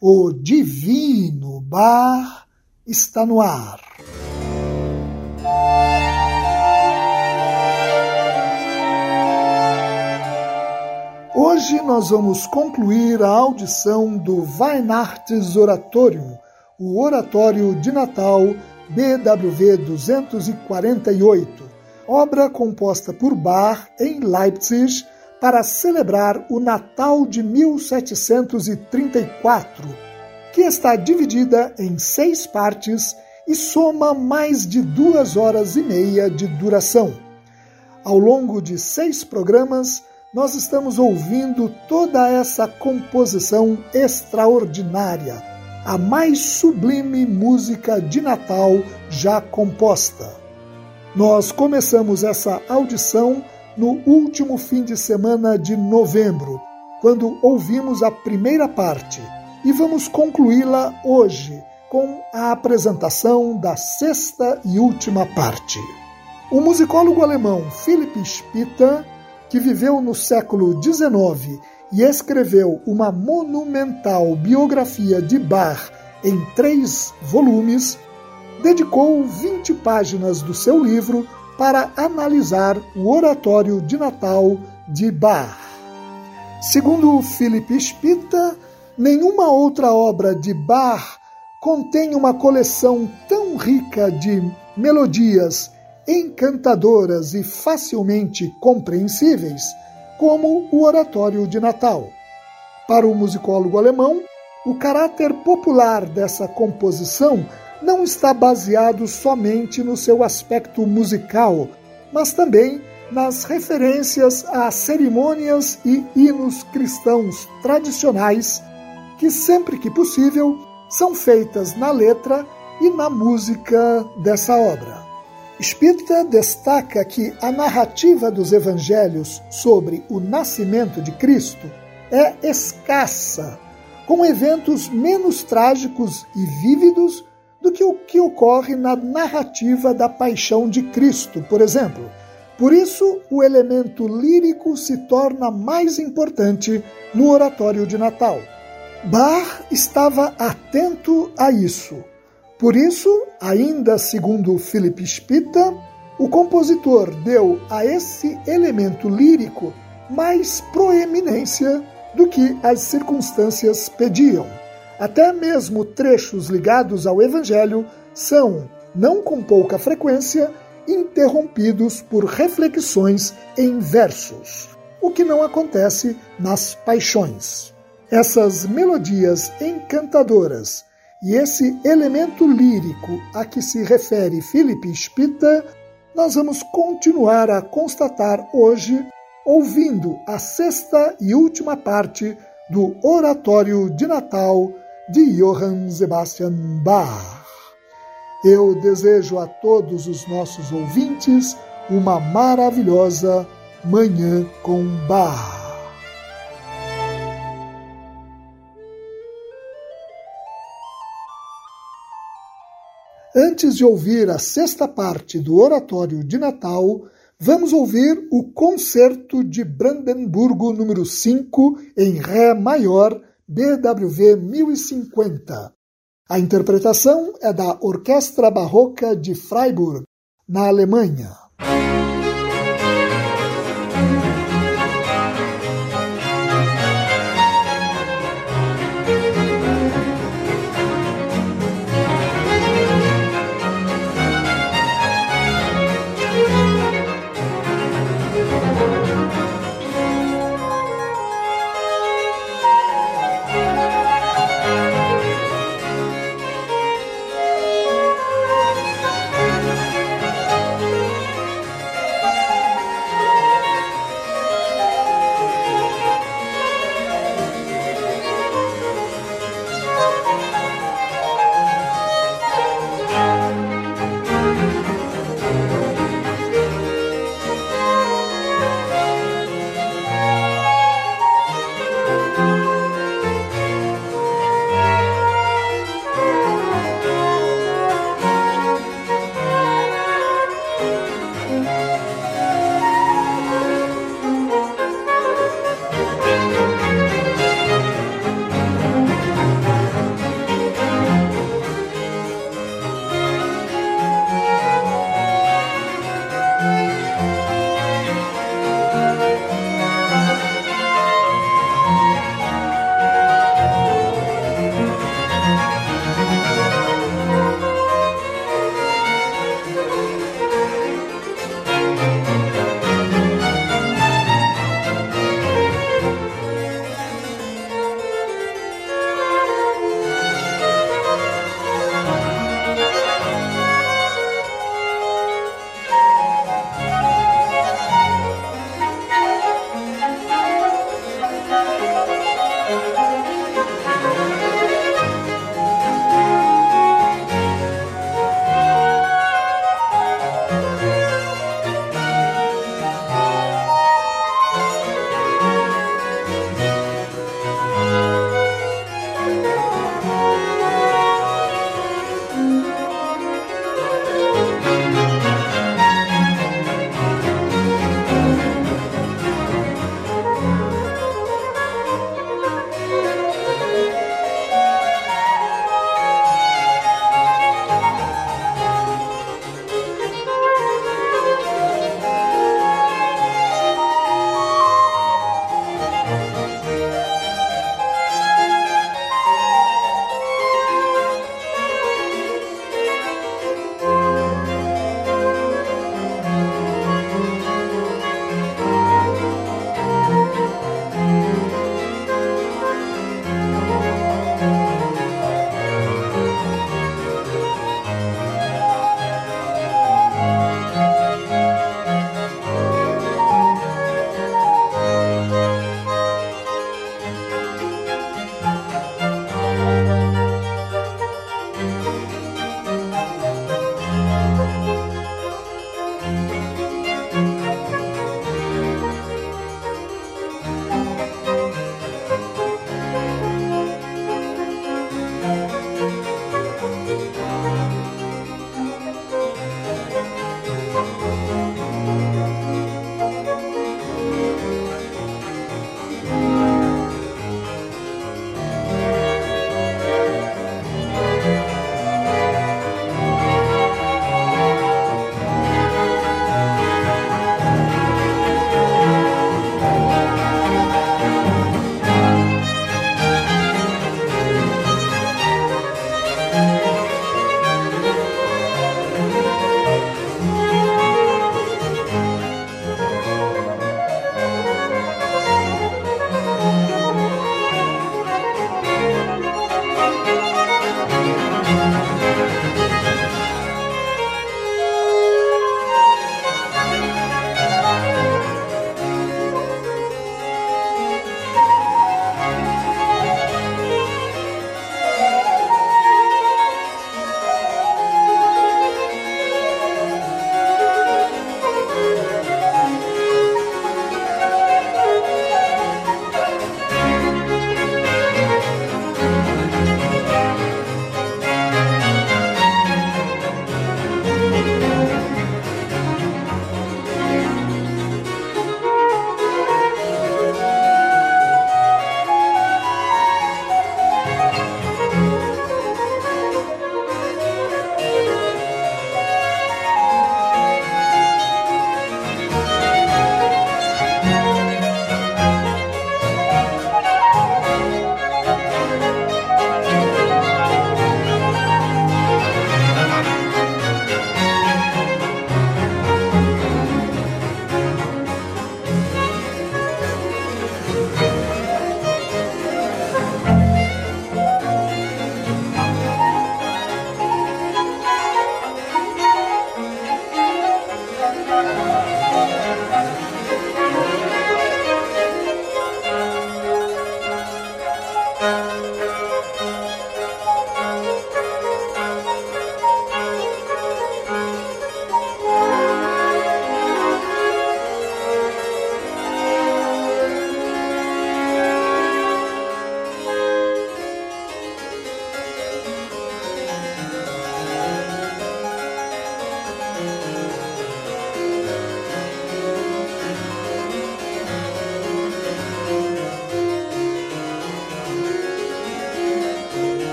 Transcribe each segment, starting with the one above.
o divino bar está no ar. Hoje nós vamos concluir a audição do Weihnachts Oratorium, o Oratório de Natal BWV 248, obra composta por Bach em Leipzig para celebrar o Natal de 1734, que está dividida em seis partes e soma mais de duas horas e meia de duração. Ao longo de seis programas, nós estamos ouvindo toda essa composição extraordinária, a mais sublime música de Natal já composta. Nós começamos essa audição no último fim de semana de novembro, quando ouvimos a primeira parte, e vamos concluí-la hoje com a apresentação da sexta e última parte. O musicólogo alemão Philipp Spitta, que viveu no século XIX e escreveu uma monumental biografia de Bach em três volumes, dedicou 20 páginas do seu livro para analisar o oratório de Natal de Bach. Segundo Philip Spitta, nenhuma outra obra de Bach contém uma coleção tão rica de melodias encantadoras e facilmente compreensíveis como o Oratório de Natal. Para o musicólogo alemão, o caráter popular dessa composição não está baseado somente no seu aspecto musical, mas também nas referências a cerimônias e hinos cristãos tradicionais que, sempre que possível, são feitas na letra e na música dessa obra. Spita destaca que a narrativa dos evangelhos sobre o nascimento de Cristo é escassa, com eventos menos trágicos e vívidos do que o que ocorre na narrativa da paixão de Cristo, por exemplo. Por isso, o elemento lírico se torna mais importante no oratório de Natal. Bach estava atento a isso. Por isso, ainda segundo Philip Spitta, o compositor deu a esse elemento lírico mais proeminência do que as circunstâncias pediam. Até mesmo trechos ligados ao Evangelho são, não com pouca frequência, interrompidos por reflexões em versos, o que não acontece nas paixões. Essas melodias encantadoras e esse elemento lírico a que se refere Philip Spitta, nós vamos continuar a constatar hoje, ouvindo a sexta e última parte do Oratório de Natal de Johann Sebastian Bach. Eu desejo a todos os nossos ouvintes uma maravilhosa Manhã com Bach. Antes de ouvir a sexta parte do Oratório de Natal, vamos ouvir o Concerto de Brandemburgo número 5 em Ré maior BWV 1050, A interpretação é da Orquestra Barroca de Freiburg, na Alemanha.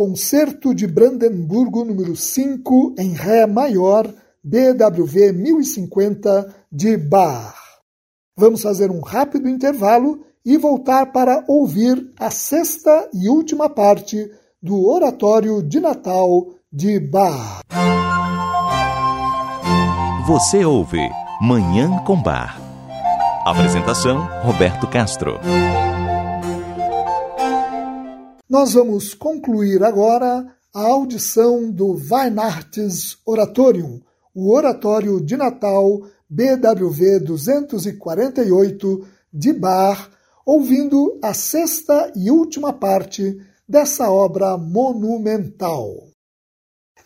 Concerto de Brandemburgo número 5 em Ré maior, BWV 1050 de Bach. Vamos fazer um rápido intervalo e voltar para ouvir a sexta e última parte do Oratório de Natal de Bach. Você ouve Manhã com Bar. Apresentação Roberto Castro. Nós vamos concluir agora a audição do Weihnachts Oratorium, o Oratório de Natal BWV 248 de Bach, ouvindo a sexta e última parte dessa obra monumental.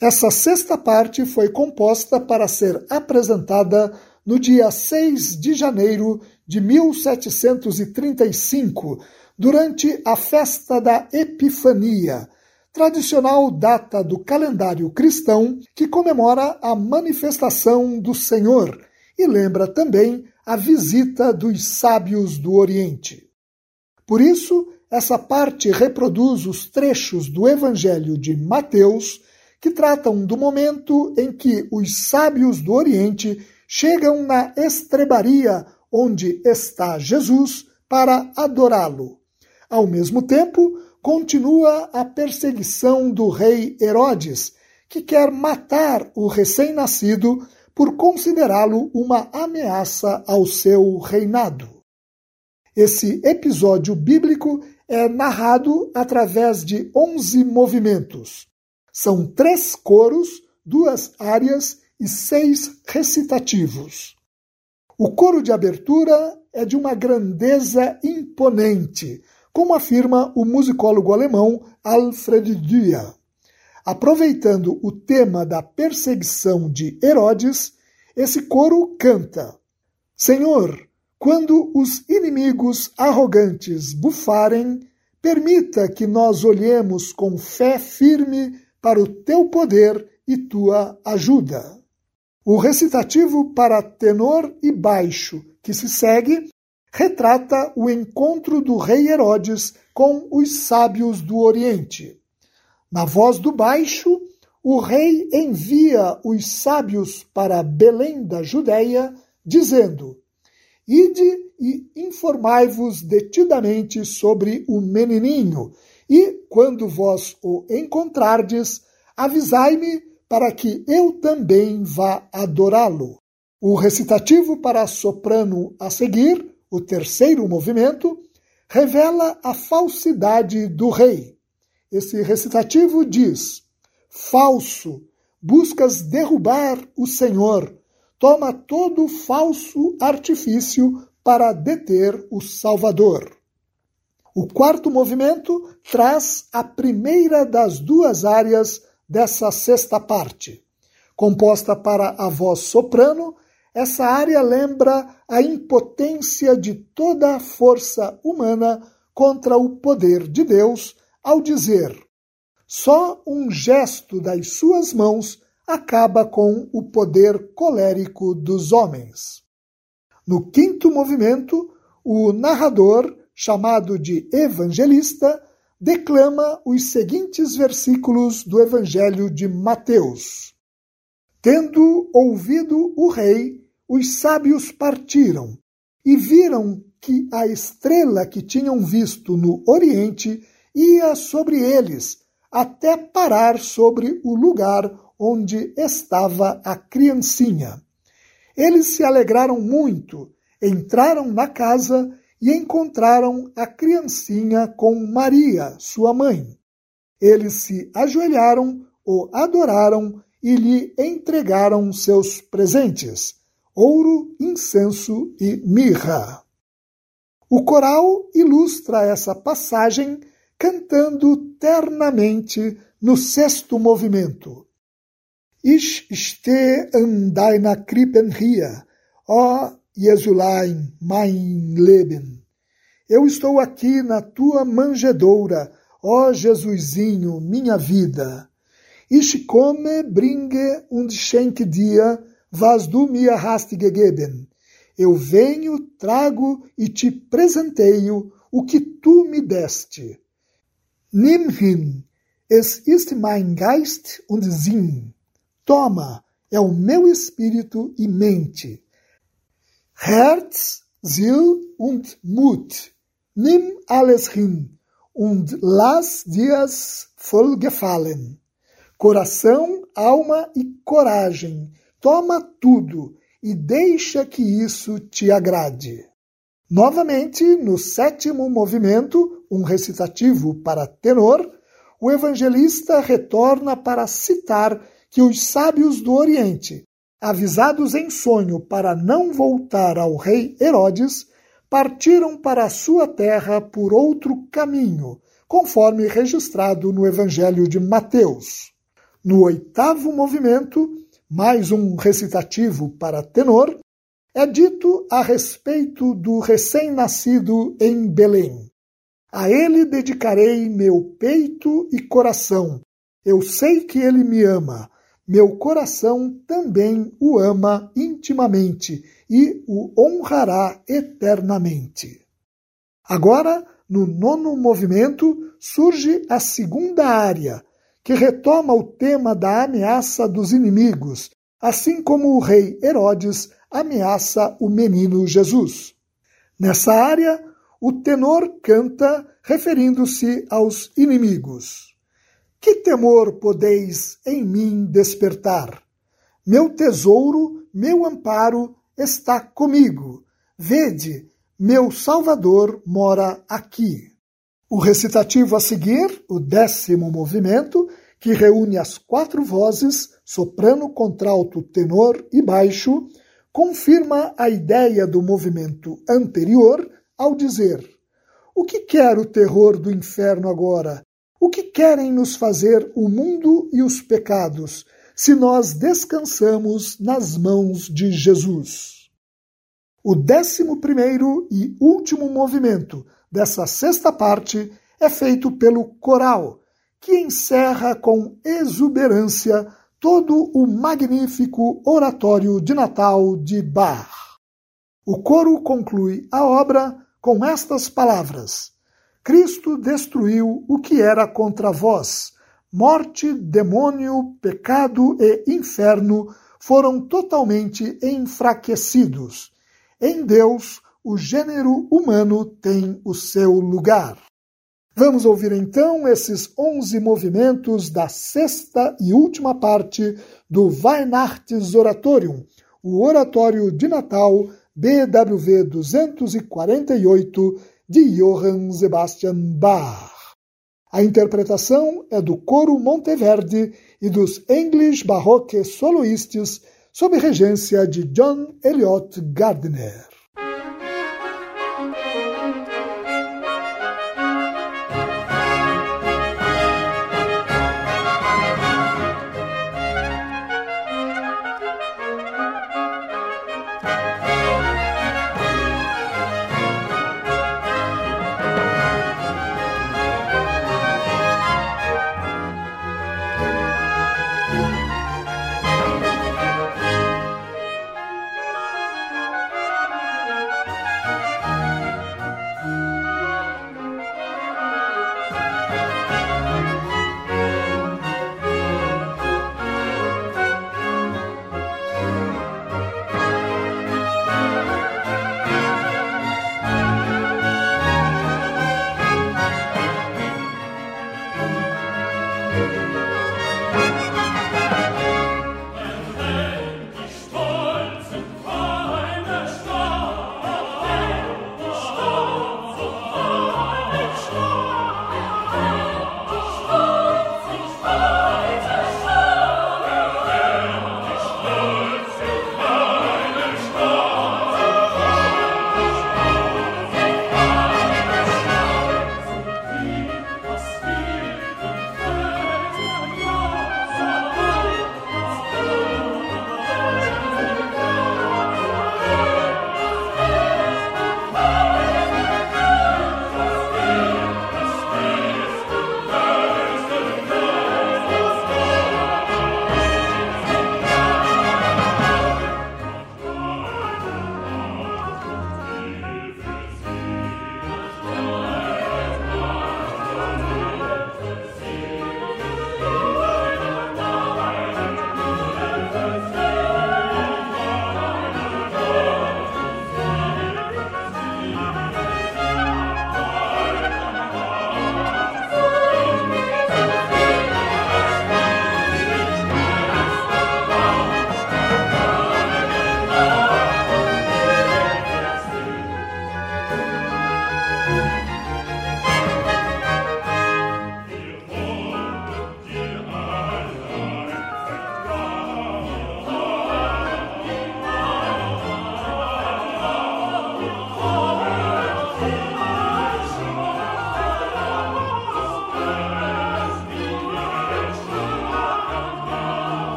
Essa sexta parte foi composta para ser apresentada no dia 6 de janeiro de 1735, durante a festa da Epifania, tradicional data do calendário cristão que comemora a manifestação do Senhor e lembra também a visita dos sábios do Oriente. Por isso, essa parte reproduz os trechos do Evangelho de Mateus que tratam do momento em que os sábios do Oriente chegam na estrebaria onde está Jesus para adorá-lo. Ao mesmo tempo, continua a perseguição do rei Herodes, que quer matar o recém-nascido por considerá-lo uma ameaça ao seu reinado. Esse episódio bíblico é narrado através de onze movimentos. São três coros, duas áreas e seis recitativos. O coro de abertura é de uma grandeza imponente, como afirma o musicólogo alemão Alfred Dürer. Aproveitando o tema da perseguição de Herodes, esse coro canta: Senhor, quando os inimigos arrogantes bufarem, permita que nós olhemos com fé firme para o teu poder e tua ajuda. O recitativo para tenor e baixo que se segue retrata o encontro do rei Herodes com os sábios do Oriente. Na voz do baixo, o rei envia os sábios para Belém da Judéia, dizendo: Ide e informai-vos detidamente sobre o menininho, e, quando vós o encontrardes, avisai-me para que eu também vá adorá-lo. O recitativo para soprano a seguir o terceiro movimento, revela a falsidade do rei. Esse recitativo diz: Falso, buscas derrubar o Senhor, toma todo falso artifício para deter o Salvador. O quarto movimento traz a primeira das duas áreas dessa sexta parte. Composta para a voz soprano, essa área lembra a impotência de toda a força humana contra o poder de Deus ao dizer: só um gesto das suas mãos acaba com o poder colérico dos homens. No quinto movimento, o narrador, chamado de evangelista, declama os seguintes versículos do Evangelho de Mateus. Tendo ouvido o rei, os sábios partiram e viram que a estrela que tinham visto no Oriente ia sobre eles, até parar sobre o lugar onde estava a criancinha. Eles se alegraram muito, entraram na casa e encontraram a criancinha com Maria, sua mãe. Eles se ajoelharam, o adoraram e lhe entregaram seus presentes ouro, incenso e mirra. O coral ilustra essa passagem cantando ternamente no sexto movimento. Ich stehe an deiner Krippen hier, ó Jesulein, mein Leben. Eu estou aqui na tua manjedoura, ó Jesusinho, minha vida. Ich komme, bringe und schenke dir was du mir hast gegeben. Eu venho, trago e te presenteio o que tu me deste. Nimm hin, Es ist mein Geist und Sinn. Toma, é o meu espírito e mente. Herz, Seele und Mut. Nimm alles hin und lass dir's voll gefallen. Coração, alma e coragem. Toma tudo e deixa que isso te agrade. Novamente, no sétimo movimento, um recitativo para tenor, o evangelista retorna para citar que os sábios do Oriente, avisados em sonho para não voltar ao rei Herodes, partiram para a sua terra por outro caminho, conforme registrado no Evangelho de Mateus. No oitavo movimento, mais um recitativo para tenor, é dito a respeito do recém-nascido em Belém. A ele dedicarei meu peito e coração. Eu sei que ele me ama. Meu coração também o ama intimamente e o honrará eternamente. Agora, no nono movimento, surge a segunda área, que retoma o tema da ameaça dos inimigos, assim como o rei Herodes ameaça o menino Jesus. Nessa área, o tenor canta referindo-se aos inimigos. Que temor podeis em mim despertar? Meu tesouro, meu amparo está comigo. Vede, meu Salvador mora aqui. O recitativo a seguir, o décimo movimento, que reúne as quatro vozes, soprano, contralto, tenor e baixo, confirma a ideia do movimento anterior ao dizer: O que quer o terror do inferno agora? O que querem nos fazer o mundo e os pecados, se nós descansamos nas mãos de Jesus? O décimo primeiro e último movimento dessa sexta parte é feito pelo coral que encerra com exuberância todo o magnífico oratório de Natal de Bach. O coro conclui a obra com estas palavras: Cristo destruiu o que era contra vós. Morte, demônio, pecado e inferno foram totalmente enfraquecidos. Em Deus, o gênero humano tem o seu lugar. Vamos ouvir então esses 11 movimentos da sexta e última parte do Weihnachtsoratorium, o Oratório de Natal BWV 248 de Johann Sebastian Bach. A interpretação é do Coro Monteverde e dos English Baroque Soloists sob regência de John Eliot Gardner.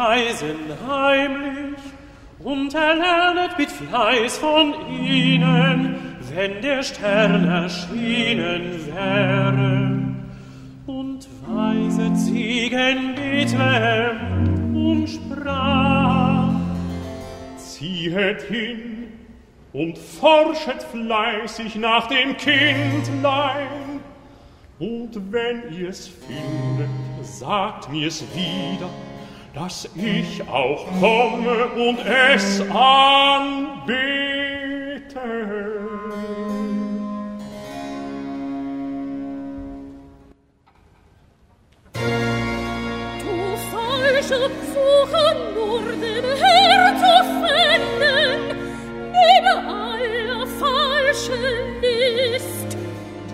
Preisen heimlich und erlernet mit Fleiß von ihnen, wenn der Stern erschienen wäre. Und weiset sie Bethlehem und sprach, Ziehet hin und forschet fleißig nach dem Kindlein, und wenn ihr's findet, sagt mir's wieder, dass ich auch komme und es anbete. Du falsche Suche nur den Herr zu finden, nehme alle falsche List,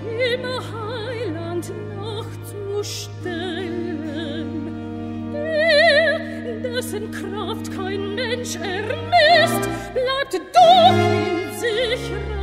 dem Heiland nachzustellen. Dessen Kraft kein Mensch ermisst, bleibt doch in sicherer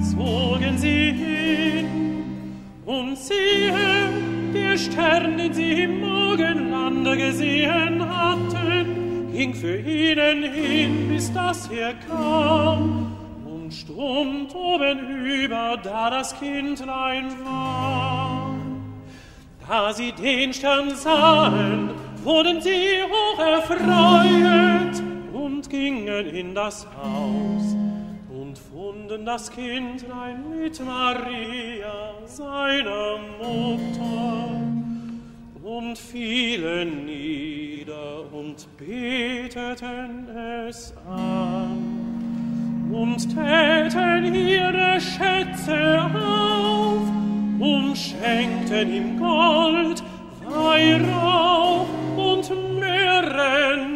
zogen sie hin. Und siehe, der Stern, den sie im Morgenlande gesehen hatten, ging für ihnen hin, bis das er kam und stund oben über, da das Kindlein war. Da sie den Stern sahen, wurden sie hoch erfreut und gingen in das Haus und funden das Kindlein mit Maria, seiner Mutter, und fielen nieder und beteten es an und täten ihre Schätze auf und schenkten ihm Gold, Weihrauch und Möhren.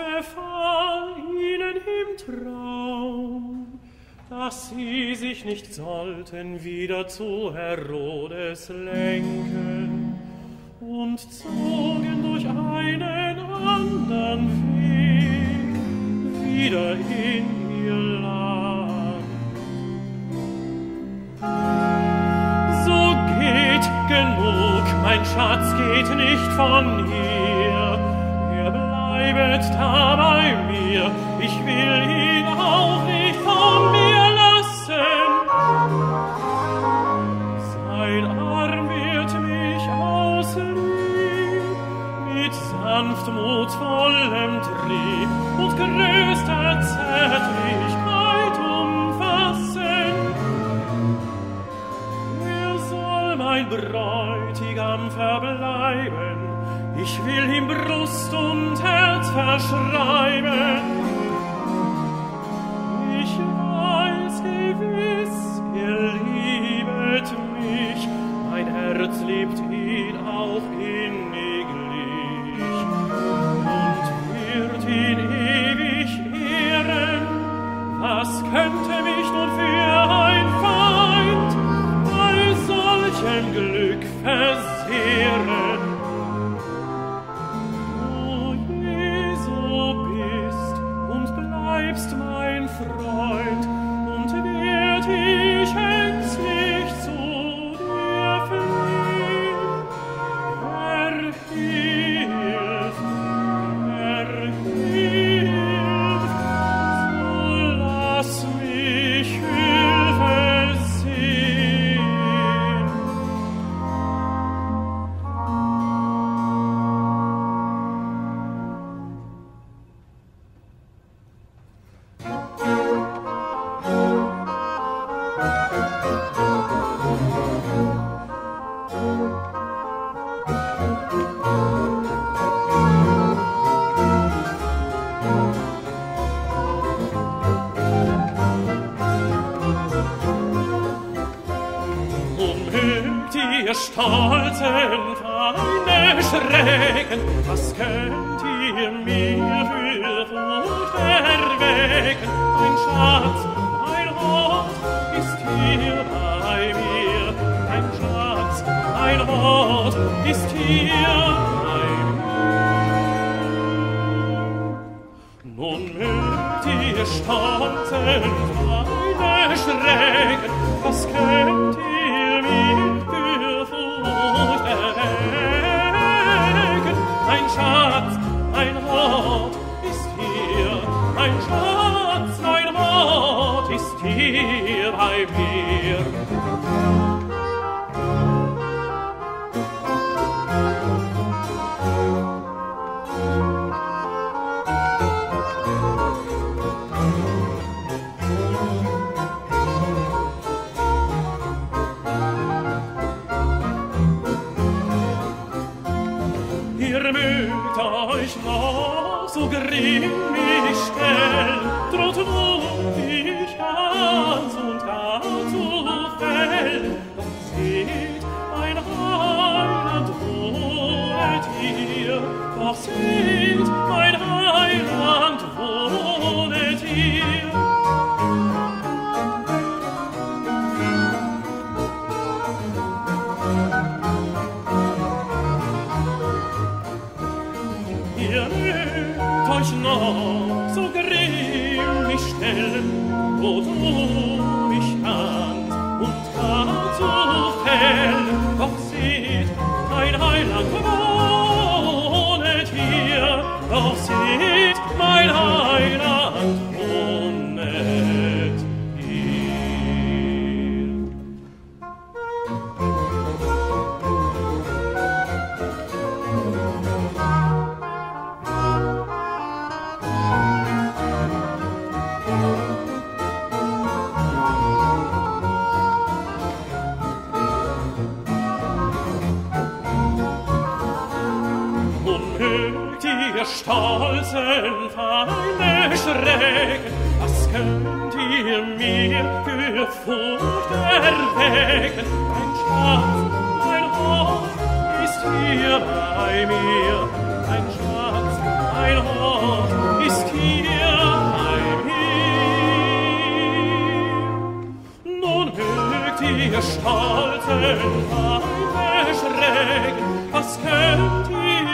Befahl ihnen im Traum, dass sie sich nicht sollten wieder zu Herodes lenken ist hier bei mir. Ihr mögt euch noch so grimmig stellen, noch singt mein Ein Schatz, mein Hort ist hier bei mir, ein Schatz, mein Hort ist hier bei mir. Nun mögt ihr stolzen Feinde schrecken, was könnt mir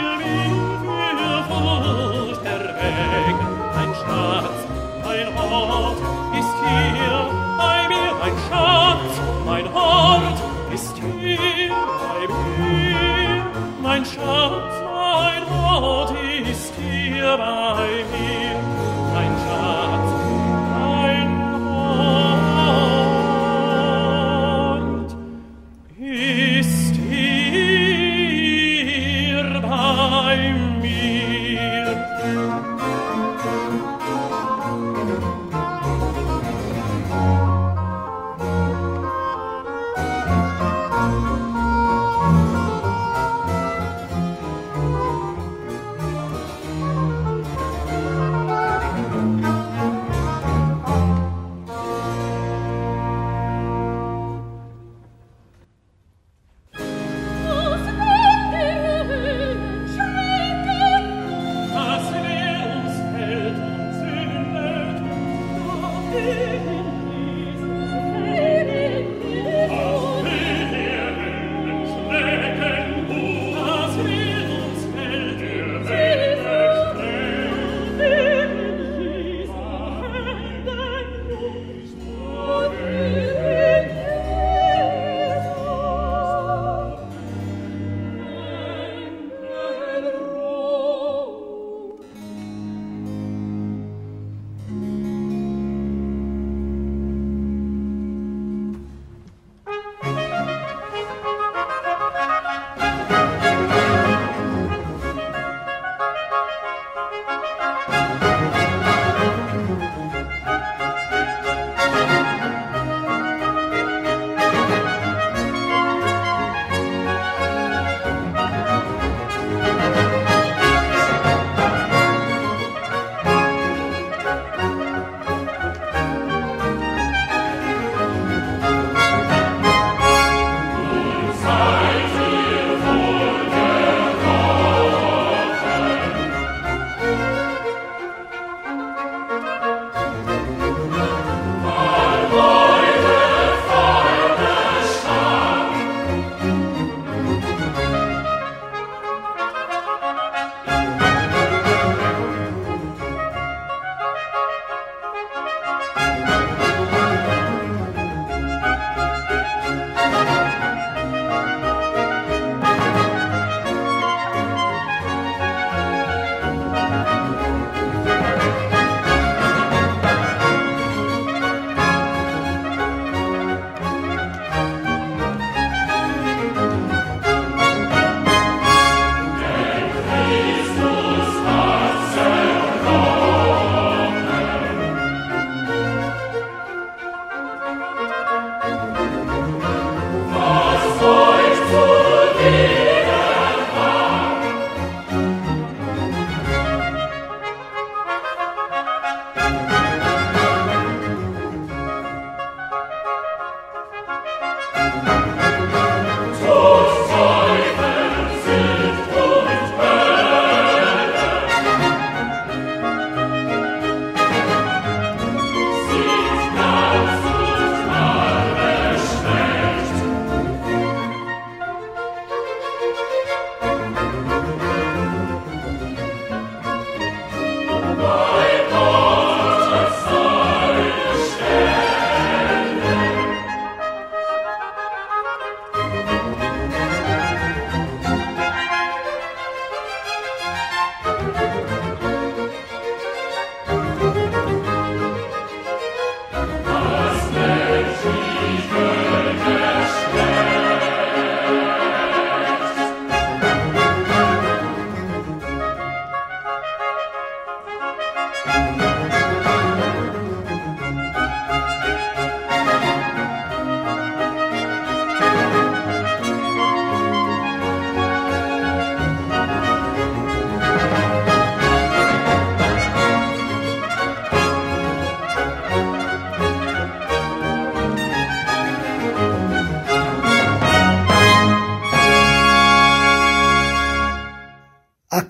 für Furcht erwecken? Ein Schatz, mein Hort ist hier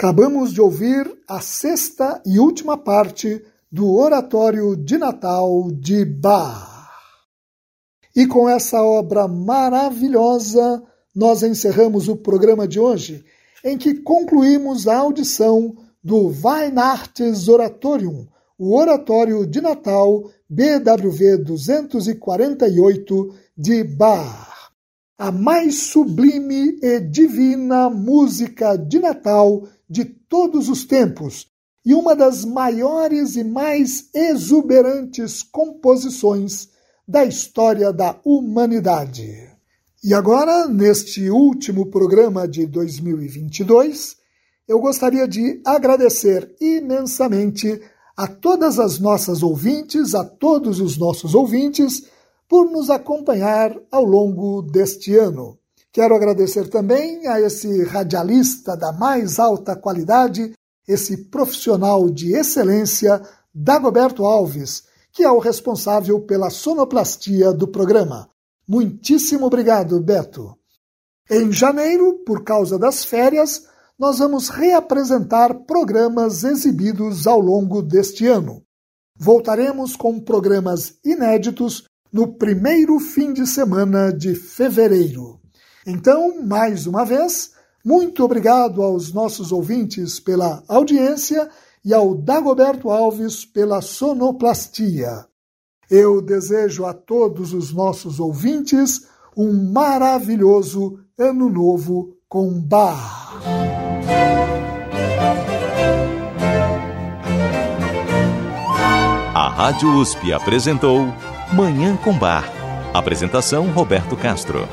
Acabamos de ouvir a sexta e última parte do Oratório de Natal de Bach. E com essa obra maravilhosa, nós encerramos o programa de hoje, em que concluímos a audição do Weihnachts Oratorium, o Oratório de Natal BWV 248 de Bach a mais sublime e divina música de Natal de todos os tempos e uma das maiores e mais exuberantes composições da história da humanidade. E agora, neste último programa de 2022, eu gostaria de agradecer imensamente a todas as nossas ouvintes, a todos os nossos ouvintes por nos acompanhar ao longo deste ano. Quero agradecer também a esse radialista da mais alta qualidade, esse profissional de excelência, Dagoberto Alves, que é o responsável pela sonoplastia do programa. Muitíssimo obrigado, Beto. Em janeiro, por causa das férias, nós vamos reapresentar programas exibidos ao longo deste ano. Voltaremos com programas inéditos no primeiro fim de semana de fevereiro. Então, mais uma vez, muito obrigado aos nossos ouvintes pela audiência e ao Dagoberto Alves pela sonoplastia. Eu desejo a todos os nossos ouvintes um maravilhoso Ano Novo com Bar. A Rádio USP apresentou Manhã com Bar. Apresentação Roberto Castro.